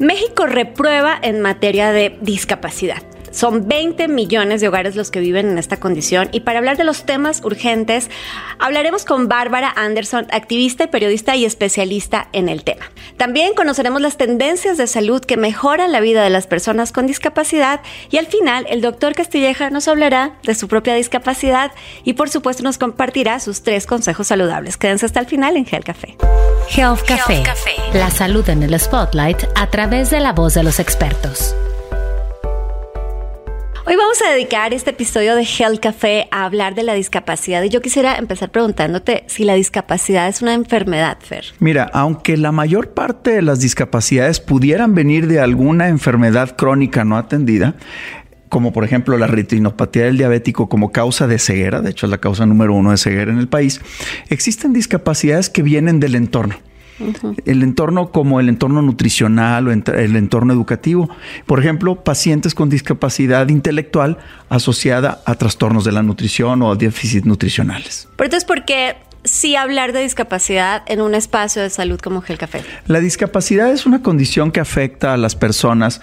México reprueba en materia de discapacidad. Son 20 millones de hogares los que viven en esta condición y para hablar de los temas urgentes hablaremos con Bárbara Anderson, activista y periodista y especialista en el tema. También conoceremos las tendencias de salud que mejoran la vida de las personas con discapacidad y al final el doctor Castilleja nos hablará de su propia discapacidad y por supuesto nos compartirá sus tres consejos saludables. Quédense hasta el final en Health Café. Health Café, la salud en el spotlight a través de la voz de los expertos. Hoy vamos a dedicar este episodio de Health Café a hablar de la discapacidad y yo quisiera empezar preguntándote si la discapacidad es una enfermedad, Fer. Mira, aunque la mayor parte de las discapacidades pudieran venir de alguna enfermedad crónica no atendida, como por ejemplo la retinopatía del diabético como causa de ceguera, de hecho es la causa número uno de ceguera en el país, existen discapacidades que vienen del entorno. El entorno como el entorno nutricional o el entorno educativo. Por ejemplo, pacientes con discapacidad intelectual asociada a trastornos de la nutrición o a déficits nutricionales. Pero entonces, ¿por qué sí hablar de discapacidad en un espacio de salud como Gel Café? La discapacidad es una condición que afecta a las personas,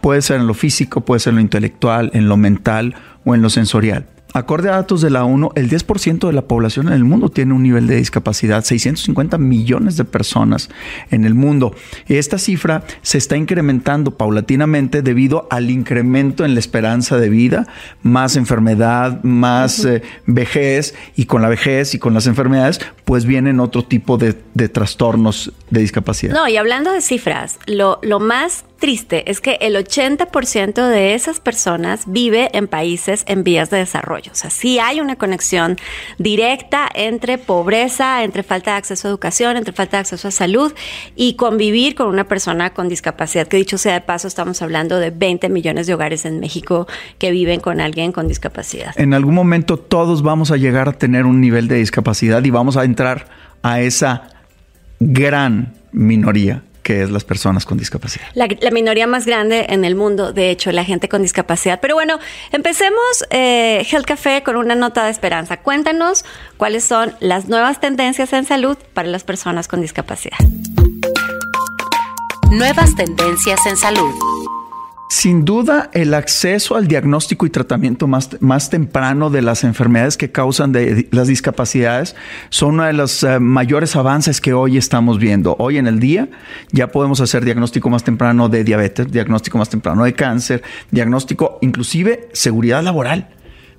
puede ser en lo físico, puede ser en lo intelectual, en lo mental o en lo sensorial. Acorde a datos de la ONU, el 10% de la población en el mundo tiene un nivel de discapacidad, 650 millones de personas en el mundo. Esta cifra se está incrementando paulatinamente debido al incremento en la esperanza de vida, más enfermedad, más eh, vejez, y con la vejez y con las enfermedades, pues vienen otro tipo de, trastornos de discapacidad. No, y hablando de cifras, lo, lo más triste es que el 80% de esas personas vive en países en vías de desarrollo. O sea, sí hay una conexión directa entre pobreza, entre falta de acceso a educación, entre falta de acceso a salud y convivir con una persona con discapacidad, que dicho sea de paso, estamos hablando de 20 millones de hogares en México que viven con alguien con discapacidad. En algún momento todos vamos a llegar a tener un nivel de discapacidad y vamos a entrar a esa gran minoría que es las personas con discapacidad. La, minoría más grande en el mundo, de hecho, la gente con discapacidad. Pero bueno, empecemos eh, Health Café con una nota de esperanza. Cuéntanos cuáles son las nuevas tendencias en salud para las personas con discapacidad. Nuevas tendencias en salud. Sin duda, el acceso al diagnóstico y tratamiento más, más temprano de las enfermedades que causan las discapacidades son uno de los eh, mayores avances que hoy estamos viendo. Hoy en el día ya podemos hacer diagnóstico más temprano de diabetes, diagnóstico más temprano de cáncer, diagnóstico inclusive seguridad laboral.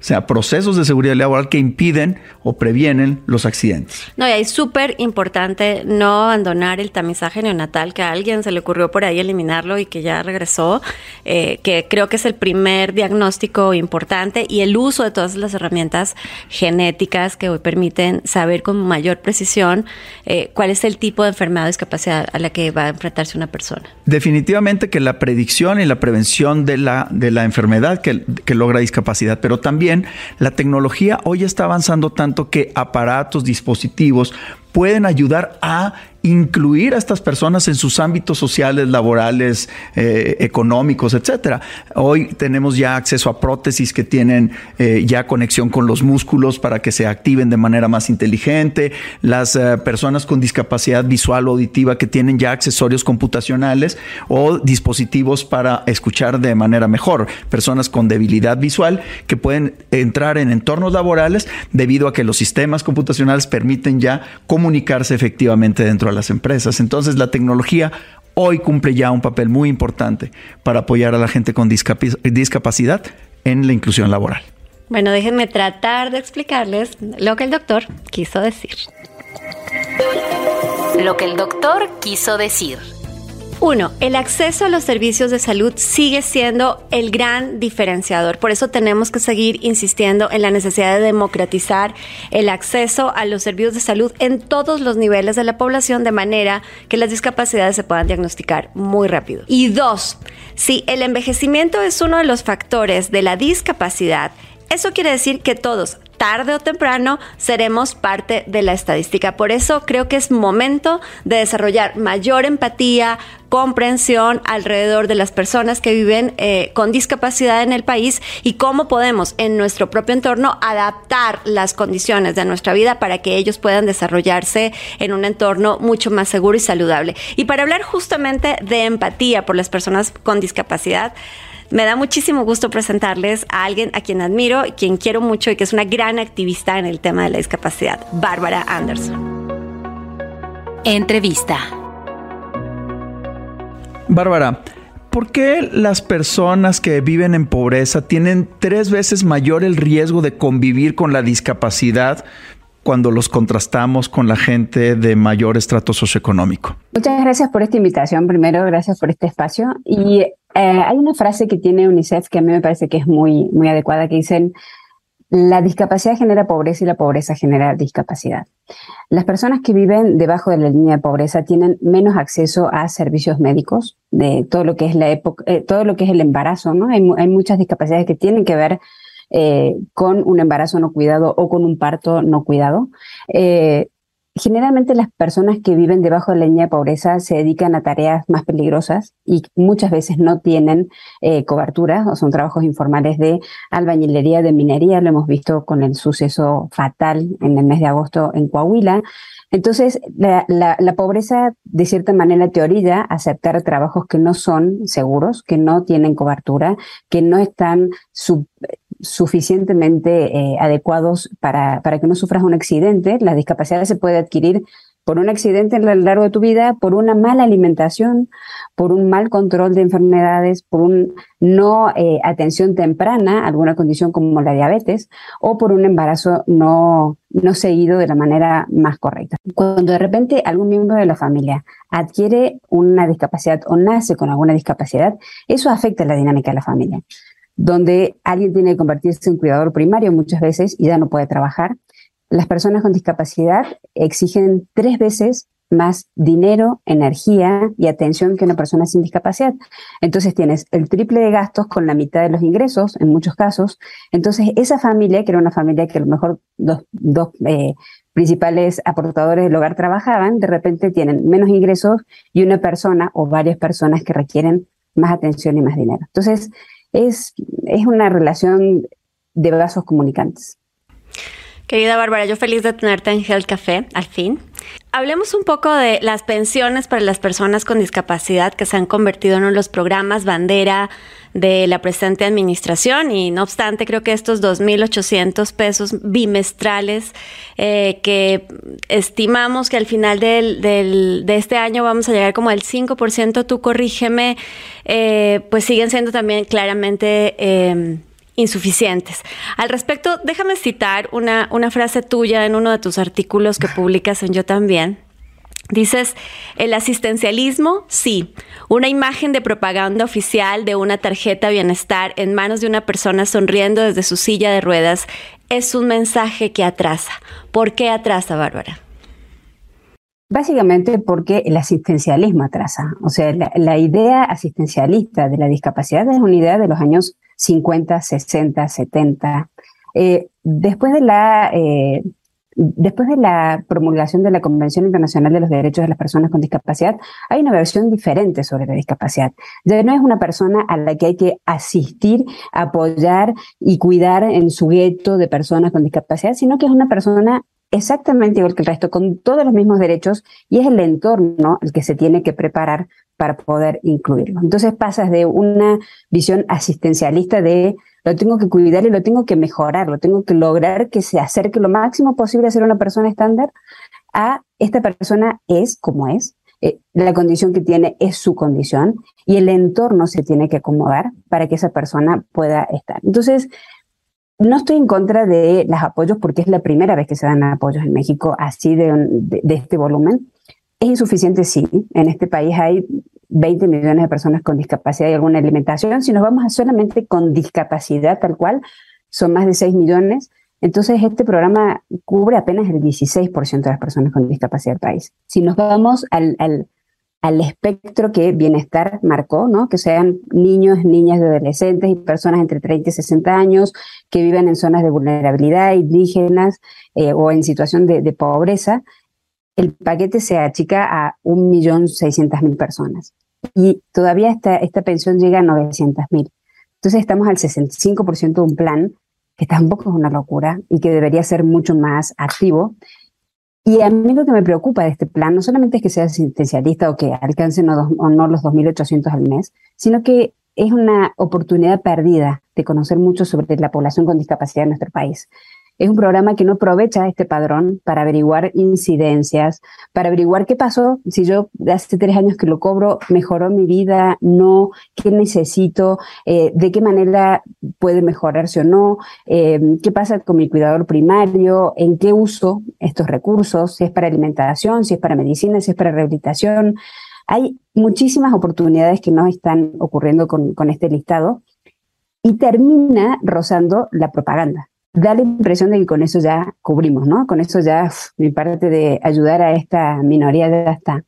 Sea, procesos de seguridad laboral que impiden o previenen los accidentes. No, y es súper importante no abandonar el tamizaje neonatal, que a alguien se le ocurrió por ahí eliminarlo y que ya regresó, eh, que creo que es el primer diagnóstico importante y el uso de todas las herramientas genéticas que hoy permiten saber con mayor precisión eh, cuál es el tipo de enfermedad o discapacidad a la que va a enfrentarse una persona. Definitivamente que la predicción y la prevención de la, de la enfermedad que, que logra discapacidad, pero también la tecnología hoy está avanzando tanto que aparatos, dispositivos pueden ayudar a incluir a estas personas en sus ámbitos sociales, laborales, eh, económicos, etcétera. Hoy tenemos ya acceso a prótesis que tienen eh, ya conexión con los músculos para que se activen de manera más inteligente. Las eh, personas con discapacidad visual o auditiva que tienen ya accesorios computacionales o dispositivos para escuchar de manera mejor. Personas con debilidad visual que pueden entrar en entornos laborales debido a que los sistemas computacionales permiten ya comunicarse efectivamente dentro de las empresas. Entonces la tecnología hoy cumple ya un papel muy importante para apoyar a la gente con discapacidad en la inclusión laboral. Bueno, déjenme tratar de explicarles lo que el doctor quiso decir. Lo que el doctor quiso decir. Uno, el acceso a los servicios de salud sigue siendo el gran diferenciador. Por eso tenemos que seguir insistiendo en la necesidad de democratizar el acceso a los servicios de salud en todos los niveles de la población de manera que las discapacidades se puedan diagnosticar muy rápido. Y dos, si el envejecimiento es uno de los factores de la discapacidad, eso quiere decir que todos, tarde o temprano seremos parte de la estadística. Por eso creo que es momento de desarrollar mayor empatía, comprensión alrededor de las personas que viven eh, con discapacidad en el país y cómo podemos en nuestro propio entorno adaptar las condiciones de nuestra vida para que ellos puedan desarrollarse en un entorno mucho más seguro y saludable. Y para hablar justamente de empatía por las personas con discapacidad, me da muchísimo gusto presentarles a alguien a quien admiro, y quien quiero mucho y que es una gran activista en el tema de la discapacidad, Bárbara Anderson. Entrevista. Bárbara, ¿por qué las personas que viven en pobreza tienen tres veces mayor el riesgo de convivir con la discapacidad cuando los contrastamos con la gente de mayor estrato socioeconómico? Muchas gracias por esta invitación. Primero, gracias por este espacio. Y eh, hay una frase que tiene UNICEF que a mí me parece que es muy, muy adecuada, que dicen, la discapacidad genera pobreza y la pobreza genera discapacidad. Las personas que viven debajo de la línea de pobreza tienen menos acceso a servicios médicos, de todo lo que es la época, eh, todo lo que es el embarazo, ¿no? Hay, muchas discapacidades que tienen que ver eh, con un embarazo no cuidado o con un parto no cuidado. Generalmente las personas que viven debajo de la línea de pobreza se dedican a tareas más peligrosas y muchas veces no tienen eh, cobertura o son trabajos informales de albañilería, de minería. Lo hemos visto con el suceso fatal en el mes de agosto en Coahuila. Entonces, la, la, pobreza, de cierta manera, te orilla aceptar trabajos que no son seguros, que no tienen cobertura, que no están sub, suficientemente eh, adecuados para, para que no sufras un accidente. La discapacidad se puede adquirir por un accidente a lo largo de tu vida, por una mala alimentación, por un mal control de enfermedades, por un no eh, atención temprana, alguna condición como la diabetes, o por un embarazo no, no seguido de la manera más correcta. Cuando de repente algún miembro de la familia adquiere una discapacidad o nace con alguna discapacidad, eso afecta la dinámica de la familia donde alguien tiene que convertirse en cuidador primario muchas veces y ya no puede trabajar. Las personas con discapacidad exigen tres veces más dinero, energía y atención que una persona sin discapacidad. Entonces tienes el triple de gastos con la mitad de los ingresos, en muchos casos. Entonces esa familia, que era una familia que a lo mejor dos, dos eh, principales aportadores del hogar trabajaban, de repente tienen menos ingresos y una persona o varias personas que requieren más atención y más dinero. Entonces, es, es una relación de vasos comunicantes. Querida Bárbara, yo feliz de tenerte en Health Café, al fin. Hablemos un poco de las pensiones para las personas con discapacidad que se han convertido en uno de los programas bandera de la presente administración y no obstante creo que estos 2.800 pesos bimestrales eh, que estimamos que al final de este año vamos a llegar como al 5%, tú corrígeme, eh, pues siguen siendo también claramente... Eh, insuficientes. Al respecto, déjame citar una, una frase tuya en uno de tus artículos que publicas en Yo también. Dices, el asistencialismo, sí, una imagen de propaganda oficial de una tarjeta bienestar en manos de una persona sonriendo desde su silla de ruedas es un mensaje que atrasa. ¿Por qué atrasa, Bárbara? Básicamente porque el asistencialismo atrasa. O sea, la, idea asistencialista de la discapacidad es una idea de los años 50, 60, 70. después de la eh, después de la promulgación de la Convención Internacional de los Derechos de las Personas con Discapacidad, hay una versión diferente sobre la discapacidad. Ya no es una persona a la que hay que asistir, apoyar y cuidar en su gueto de personas con discapacidad, sino que es una persona exactamente igual que el resto, con todos los mismos derechos, y es el entorno el que se tiene que preparar para poder incluirlo. Entonces pasas de una visión asistencialista de lo tengo que cuidar y lo tengo que mejorar, lo tengo que lograr que se acerque lo máximo posible a ser una persona estándar, a esta persona es como es, eh, la condición que tiene es su condición y el entorno se tiene que acomodar para que esa persona pueda estar. Entonces, no estoy en contra de los apoyos porque es la primera vez que se dan apoyos en México así de, de, este volumen. Es insuficiente, sí. En este país hay 20 millones de personas con discapacidad y alguna alimentación. Si nos vamos a solamente con discapacidad tal cual, son más de 6 millones. Entonces, este programa cubre apenas el 16% de las personas con discapacidad del país. Si nos vamos al, al al espectro que bienestar marcó, ¿no? Que sean niños, niñas, adolescentes y personas entre 30 y 60 años que viven en zonas de vulnerabilidad, indígenas eh, o en situación de, pobreza, el paquete se achica a 1.600.000 personas. Y todavía esta, esta pensión llega a 900.000. Entonces estamos al 65% de un plan que tampoco es una locura y que debería ser mucho más activo y a mí lo que me preocupa de este plan no solamente es que sea asistencialista o que alcance no, o no los 2.800 al mes, sino que es una oportunidad perdida de conocer mucho sobre la población con discapacidad en nuestro país. Es un programa que no aprovecha este padrón para averiguar incidencias, para averiguar qué pasó, si yo hace tres años que lo cobro, mejoró mi vida, no, qué necesito, eh, de qué manera puede mejorarse o no, eh, qué pasa con mi cuidador primario, en qué uso estos recursos, si es para alimentación, si es para medicina, si es para rehabilitación. Hay muchísimas oportunidades que no están ocurriendo con, con este listado y termina rozando la propaganda da la impresión de que con eso ya cubrimos, ¿no? Con eso ya mi parte de ayudar a esta minoría ya está.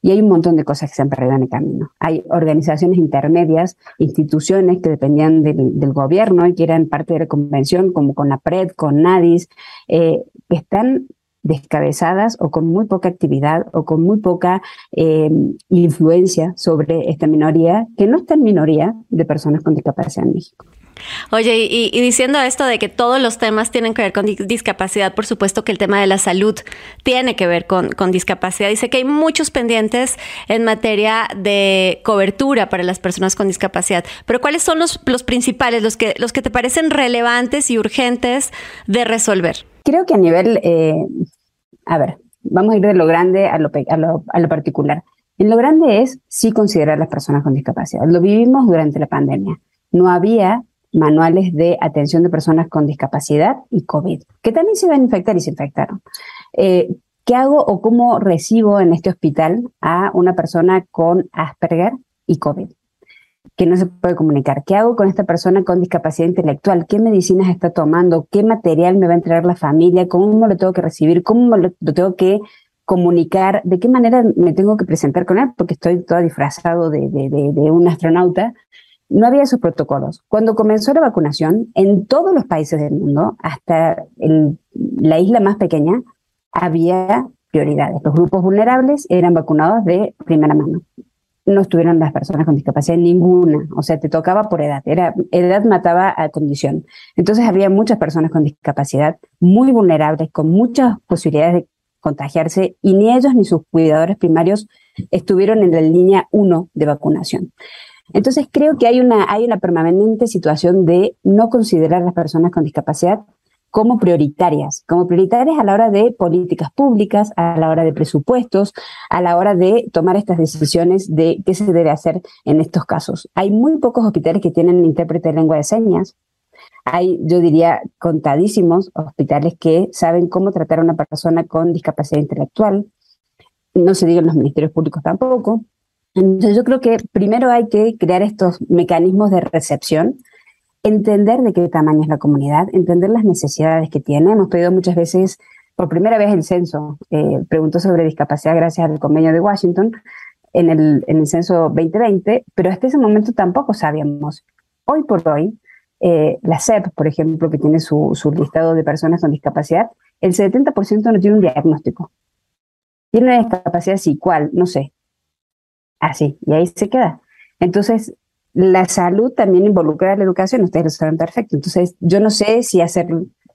Y hay un montón de cosas que se han perdido en el camino. Hay organizaciones intermedias, instituciones que dependían del, gobierno y que eran parte de la convención, como con la PRED, con NADIS, eh, que están descabezadas o con muy poca actividad o con muy poca eh, influencia sobre esta minoría, que no está en minoría de personas con discapacidad en México. Oye, y, diciendo esto de que todos los temas tienen que ver con discapacidad, por supuesto que el tema de la salud tiene que ver con, discapacidad. Dice que hay muchos pendientes en materia de cobertura para las personas con discapacidad. Pero ¿cuáles son los, principales, los que, los que te parecen relevantes y urgentes de resolver? Creo que a nivel, eh, a ver, vamos a ir de lo grande a lo, a lo, a lo particular. En lo grande es sí considerar a las personas con discapacidad. Lo vivimos durante la pandemia. No había manuales de atención de personas con discapacidad y COVID, que también se van a infectar y se infectaron. Eh, ¿Qué hago o cómo recibo en este hospital a una persona con Asperger y COVID? que no se puede comunicar. ¿Qué hago con esta persona con discapacidad intelectual? ¿Qué medicinas está tomando? ¿Qué material me va a entregar la familia? ¿Cómo lo tengo que recibir? ¿Cómo lo, tengo que comunicar? ¿De qué manera me tengo que presentar con él? Porque estoy todo disfrazado de, de un astronauta no había esos protocolos. Cuando comenzó la vacunación, en todos los países del mundo, hasta la isla más pequeña, había prioridades. Los grupos vulnerables eran vacunados de primera mano. No estuvieron las personas con discapacidad ninguna, o sea, te tocaba por edad, era edad mataba a condición. Entonces había muchas personas con discapacidad muy vulnerables, con muchas posibilidades de contagiarse y ni ellos ni sus cuidadores primarios estuvieron en la línea 1 de vacunación. Entonces creo que hay una, hay una permanente situación de no considerar a las personas con discapacidad como prioritarias, como prioritarias a la hora de políticas públicas, a la hora de presupuestos, a la hora de tomar estas decisiones de qué se debe hacer en estos casos. Hay muy pocos hospitales que tienen intérprete de lengua de señas. Hay, yo diría, contadísimos hospitales que saben cómo tratar a una persona con discapacidad intelectual. No se digan los ministerios públicos tampoco. Entonces yo creo que primero hay que crear estos mecanismos de recepción, entender de qué tamaño es la comunidad, entender las necesidades que tiene. Hemos pedido muchas veces, por primera vez el censo, eh, preguntó sobre discapacidad gracias al convenio de Washington en el, en el censo 2020, pero hasta ese momento tampoco sabíamos. Hoy por hoy, eh, la SEP, por ejemplo, que tiene su, su listado de personas con discapacidad, el 70% no tiene un diagnóstico. Tiene una discapacidad sí, ¿cuál? No sé, así, y ahí se queda. Entonces, la salud también involucra la educación, ustedes lo saben perfecto. Entonces, yo no sé si hacer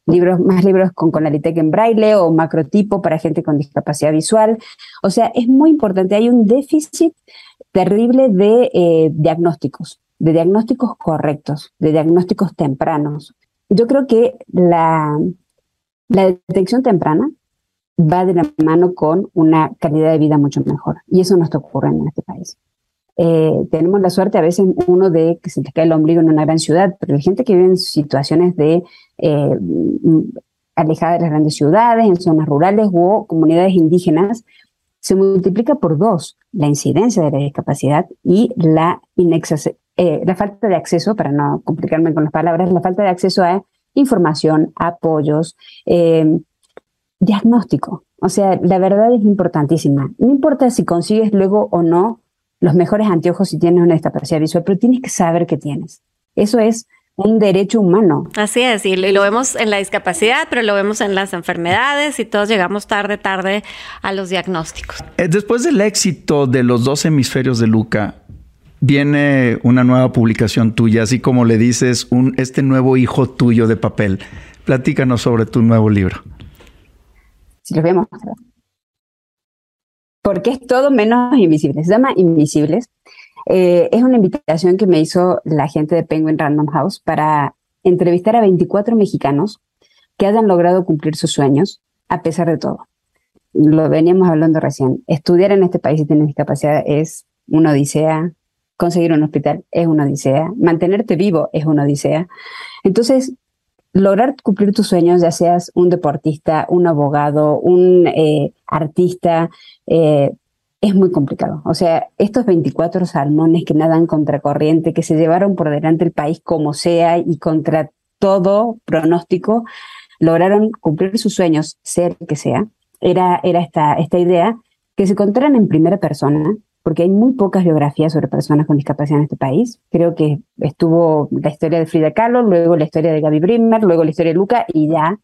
libros, más libros con Conalitec en braille o macrotipo para gente con discapacidad visual. O sea, es muy importante. Hay un déficit terrible de eh, diagnósticos, de diagnósticos correctos, de diagnósticos tempranos. Yo creo que la detección temprana va de la mano con una calidad de vida mucho mejor. Y eso no está ocurriendo en este país. Eh, tenemos la suerte a veces uno de que se te cae el ombligo en una gran ciudad, pero la gente que vive en situaciones de eh, alejada de las grandes ciudades, en zonas rurales o comunidades indígenas, se multiplica por dos la incidencia de la discapacidad y la, eh, la falta de acceso, para no complicarme con las palabras, la falta de acceso a información, apoyos, diagnóstico. O sea, la verdad es importantísima. No importa si consigues luego o no los mejores anteojos si tienes una discapacidad visual, pero tienes que saber que tienes. Eso es un derecho humano. Así es, y lo vemos en la discapacidad, pero lo vemos en las enfermedades y todos llegamos tarde, tarde a los diagnósticos. Eh, después del éxito de los dos hemisferios de Luca, viene una nueva publicación tuya, así como le dices, un, este nuevo hijo tuyo de papel. Platícanos sobre tu nuevo libro. Si lo vemos. Porque es todo menos invisible. Se llama Invisibles eh, es una invitación que me hizo la gente de Penguin Random House para entrevistar a 24 mexicanos que hayan logrado cumplir sus sueños a pesar de todo. Lo veníamos hablando recién. Estudiar en este país si tienes discapacidad es una odisea. Conseguir un hospital es una odisea. Mantenerte vivo es una odisea. Entonces, lograr cumplir tus sueños, ya seas un deportista, un abogado, un eh, artista, eh, es muy complicado. O sea, estos 24 salmones que nadan contra corriente, que se llevaron por delante el país como sea y contra todo pronóstico, lograron cumplir sus sueños, ser que sea. Era, era esta, esta idea que se contaran en primera persona, porque hay muy pocas biografías sobre personas con discapacidad en este país. Creo que estuvo la historia de Frida Kahlo, luego la historia de Gaby Brimmer, luego la historia de Luca, y ya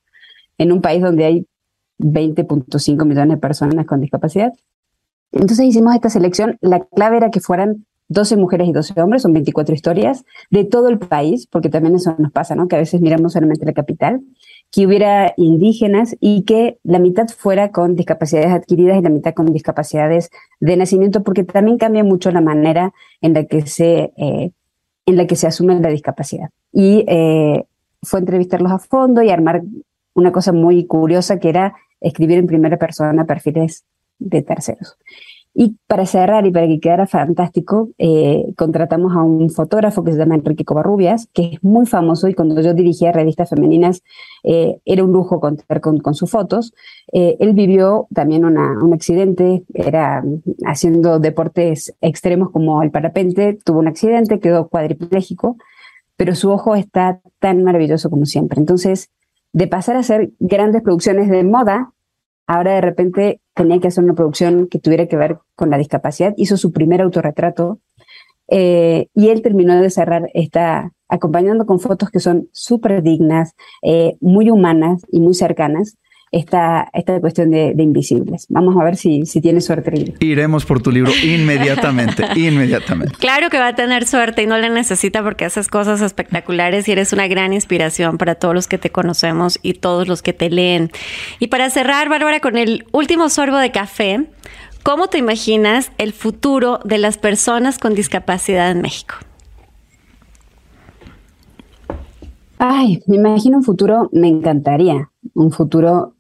en un país donde hay 20.5 millones de personas con discapacidad, entonces hicimos esta selección. La clave era que fueran 12 mujeres y 12 hombres, son 24 historias de todo el país, porque también eso nos pasa, ¿no? Que a veces miramos solamente la capital, que hubiera indígenas y que la mitad fuera con discapacidades adquiridas y la mitad con discapacidades de nacimiento, porque también cambia mucho la manera en la que se, eh, en la que se asume la discapacidad. Y eh, fue entrevistarlos a fondo y armar una cosa muy curiosa que era escribir en primera persona perfiles de terceros. Y para cerrar y para que quedara fantástico, eh, contratamos a un fotógrafo que se llama Enrique Covarrubias, que es muy famoso y cuando yo dirigía revistas femeninas eh, era un lujo contar con, sus fotos. Eh, él vivió también un accidente, era haciendo deportes extremos como el parapente, tuvo un accidente, quedó cuadripléjico, pero su ojo está tan maravilloso como siempre. Entonces, de pasar a hacer grandes producciones de moda, ahora de repente tenía que hacer una producción que tuviera que ver con la discapacidad, hizo su primer autorretrato eh, y él terminó de cerrar esta, acompañando con fotos que son súper dignas, eh, muy humanas y muy cercanas, esta, esta cuestión de, invisibles. Vamos a ver si, si tiene suerte. Iremos por tu libro inmediatamente, inmediatamente. Claro que va a tener suerte y no la necesita porque haces cosas espectaculares y eres una gran inspiración para todos los que te conocemos y todos los que te leen. Y para cerrar, Bárbara, con el último sorbo de café, ¿cómo te imaginas el futuro de las personas con discapacidad en México? Ay, me imagino un futuro, me encantaría, un futuro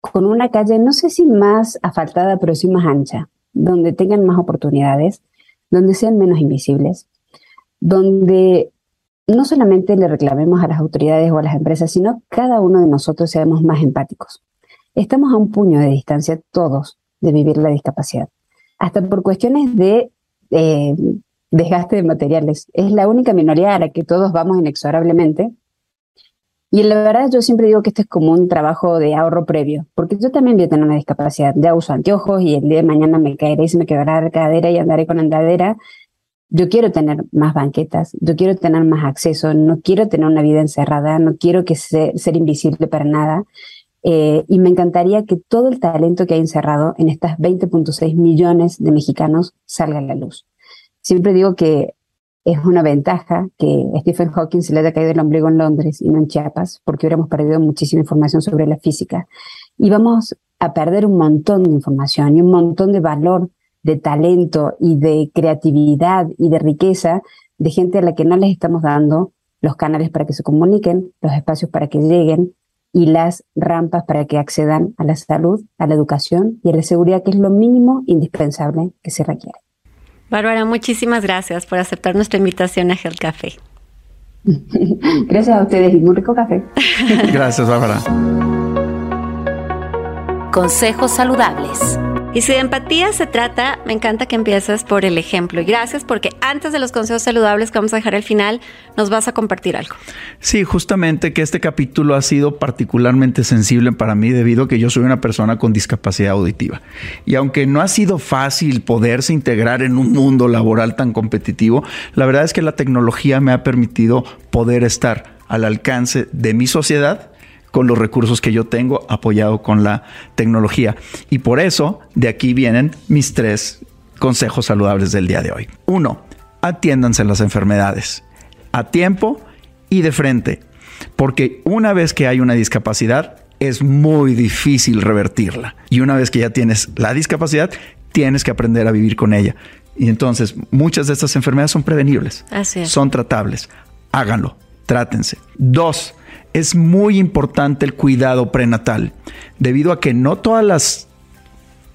con una calle, no sé si más asfaltada, pero sí más ancha, donde tengan más oportunidades, donde sean menos invisibles, donde no solamente le reclamemos a las autoridades o a las empresas, sino cada uno de nosotros seamos más empáticos. Estamos a un puño de distancia todos de vivir la discapacidad, hasta por cuestiones de eh, desgaste de materiales. Es la única minoría a la que todos vamos inexorablemente y la verdad yo siempre digo que este es como un trabajo de ahorro previo, porque yo también voy a tener una discapacidad. Ya uso anteojos y el día de mañana me caeré y se me quedará la cadera y andaré con andadera. Yo quiero tener más banquetas, yo quiero tener más acceso, no quiero tener una vida encerrada, no quiero que ser invisible para nada. Eh, y me encantaría que todo el talento que hay encerrado en estas 20.6 millones de mexicanos salga a la luz. Siempre digo que es una ventaja que Stephen Hawking se le haya caído el ombligo en Londres y no en Chiapas, porque hubiéramos perdido muchísima información sobre la física. Y vamos a perder un montón de información y un montón de valor, de talento y de creatividad y de riqueza de gente a la que no les estamos dando los canales para que se comuniquen, los espacios para que lleguen y las rampas para que accedan a la salud, a la educación y a la seguridad, que es lo mínimo indispensable que se requiere. Bárbara, muchísimas gracias por aceptar nuestra invitación a Health Café. Gracias a ustedes y muy rico café. Gracias, Bárbara. Consejos saludables. Y si de empatía se trata, me encanta que empieces por el ejemplo. Y gracias porque antes de los consejos saludables que vamos a dejar al final, nos vas a compartir algo. Sí, justamente que este capítulo ha sido particularmente sensible para mí debido a que yo soy una persona con discapacidad auditiva. Y aunque no ha sido fácil poderse integrar en un mundo laboral tan competitivo, la verdad es que la tecnología me ha permitido poder estar al alcance de mi sociedad con los recursos que yo tengo apoyado con la tecnología. Y por eso de aquí vienen mis tres consejos saludables del día de hoy. Uno, atiéndanse las enfermedades a tiempo y de frente, porque una vez que hay una discapacidad es muy difícil revertirla. Y una vez que ya tienes la discapacidad, tienes que aprender a vivir con ella. Y entonces muchas de estas enfermedades son prevenibles, son tratables. Háganlo, trátense. Dos, es muy importante el cuidado prenatal, debido a que no todas las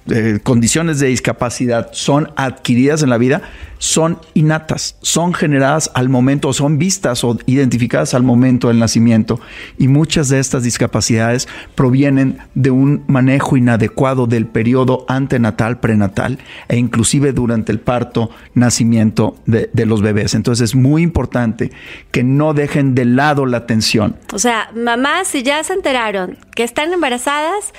eh, condiciones de discapacidad son adquiridas en la vida, son innatas, son generadas al momento, son vistas o identificadas al momento del nacimiento. Y muchas de estas discapacidades provienen de un manejo inadecuado del periodo antenatal, prenatal e inclusive durante el parto, nacimiento de, de los bebés. Entonces es muy importante que no dejen de lado la atención. O sea, mamás, si ya se enteraron que están embarazadas,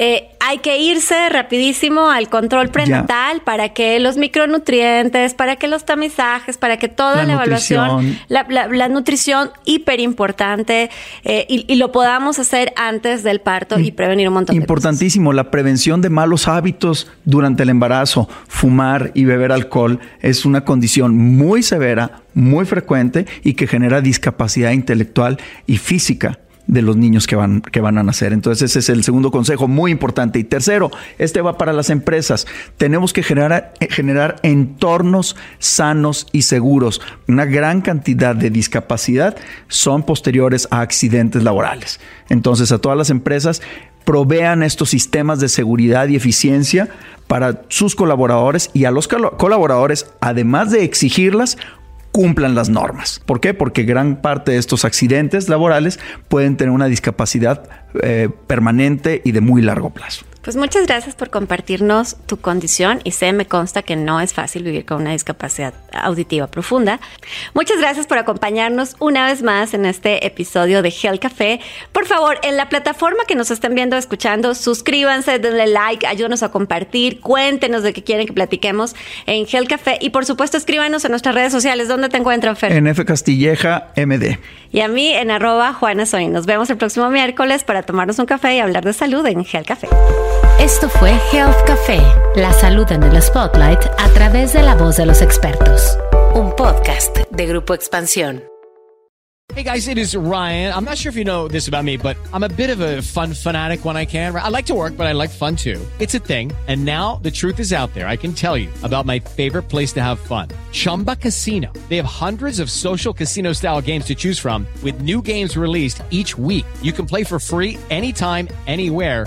eh, hay que irse rapidísimo al control prenatal para que los micronutrientes, para que los tamizajes, para que toda la, evaluación, la, nutrición hiper importante eh, y, lo podamos hacer antes del parto y prevenir un montón de Importantísimo, la prevención de malos hábitos durante el embarazo, fumar y beber alcohol es una condición muy severa, muy frecuente y que genera discapacidad intelectual y física de los niños que van, que van a nacer. Entonces ese es el segundo consejo, muy importante. Y tercero, este va para las empresas. Tenemos que generar, generar entornos sanos y seguros. Una gran cantidad de discapacidad son posteriores a accidentes laborales. Entonces a todas las empresas provean estos sistemas de seguridad y eficiencia para sus colaboradores y a los colaboradores, además de exigirlas, cumplan las normas. ¿Por qué? Porque gran parte de estos accidentes laborales pueden tener una discapacidad eh, permanente y de muy largo plazo. Pues muchas gracias por compartirnos tu condición y sé, me consta que no es fácil vivir con una discapacidad auditiva profunda. Muchas gracias por acompañarnos una vez más en este episodio de Health Café. Por favor, en la plataforma que nos estén viendo, escuchando, suscríbanse, denle like, ayúdenos a compartir, cuéntenos de qué quieren que platiquemos en Health Café y por supuesto escríbanos en nuestras redes sociales. ¿Dónde te encuentran, Fer? En F Castilleja MD. Y a mí en arroba Juana Soy. Nos vemos el próximo miércoles para tomarnos un café y hablar de salud en Health Café. Esto fue Health Café, la salud en el spotlight a través de la voz de los expertos. Un podcast de Grupo Expansión. Hey guys, it is Ryan. I'm not sure if you know this about me, but I'm a bit of a fun fanatic when I can. I like to work, but I like fun too. It's a thing. And now the truth is out there. I can tell you about my favorite place to have fun. Chumba Casino. They have hundreds of social casino style games to choose from with new games released each week. You can play for free anytime, anywhere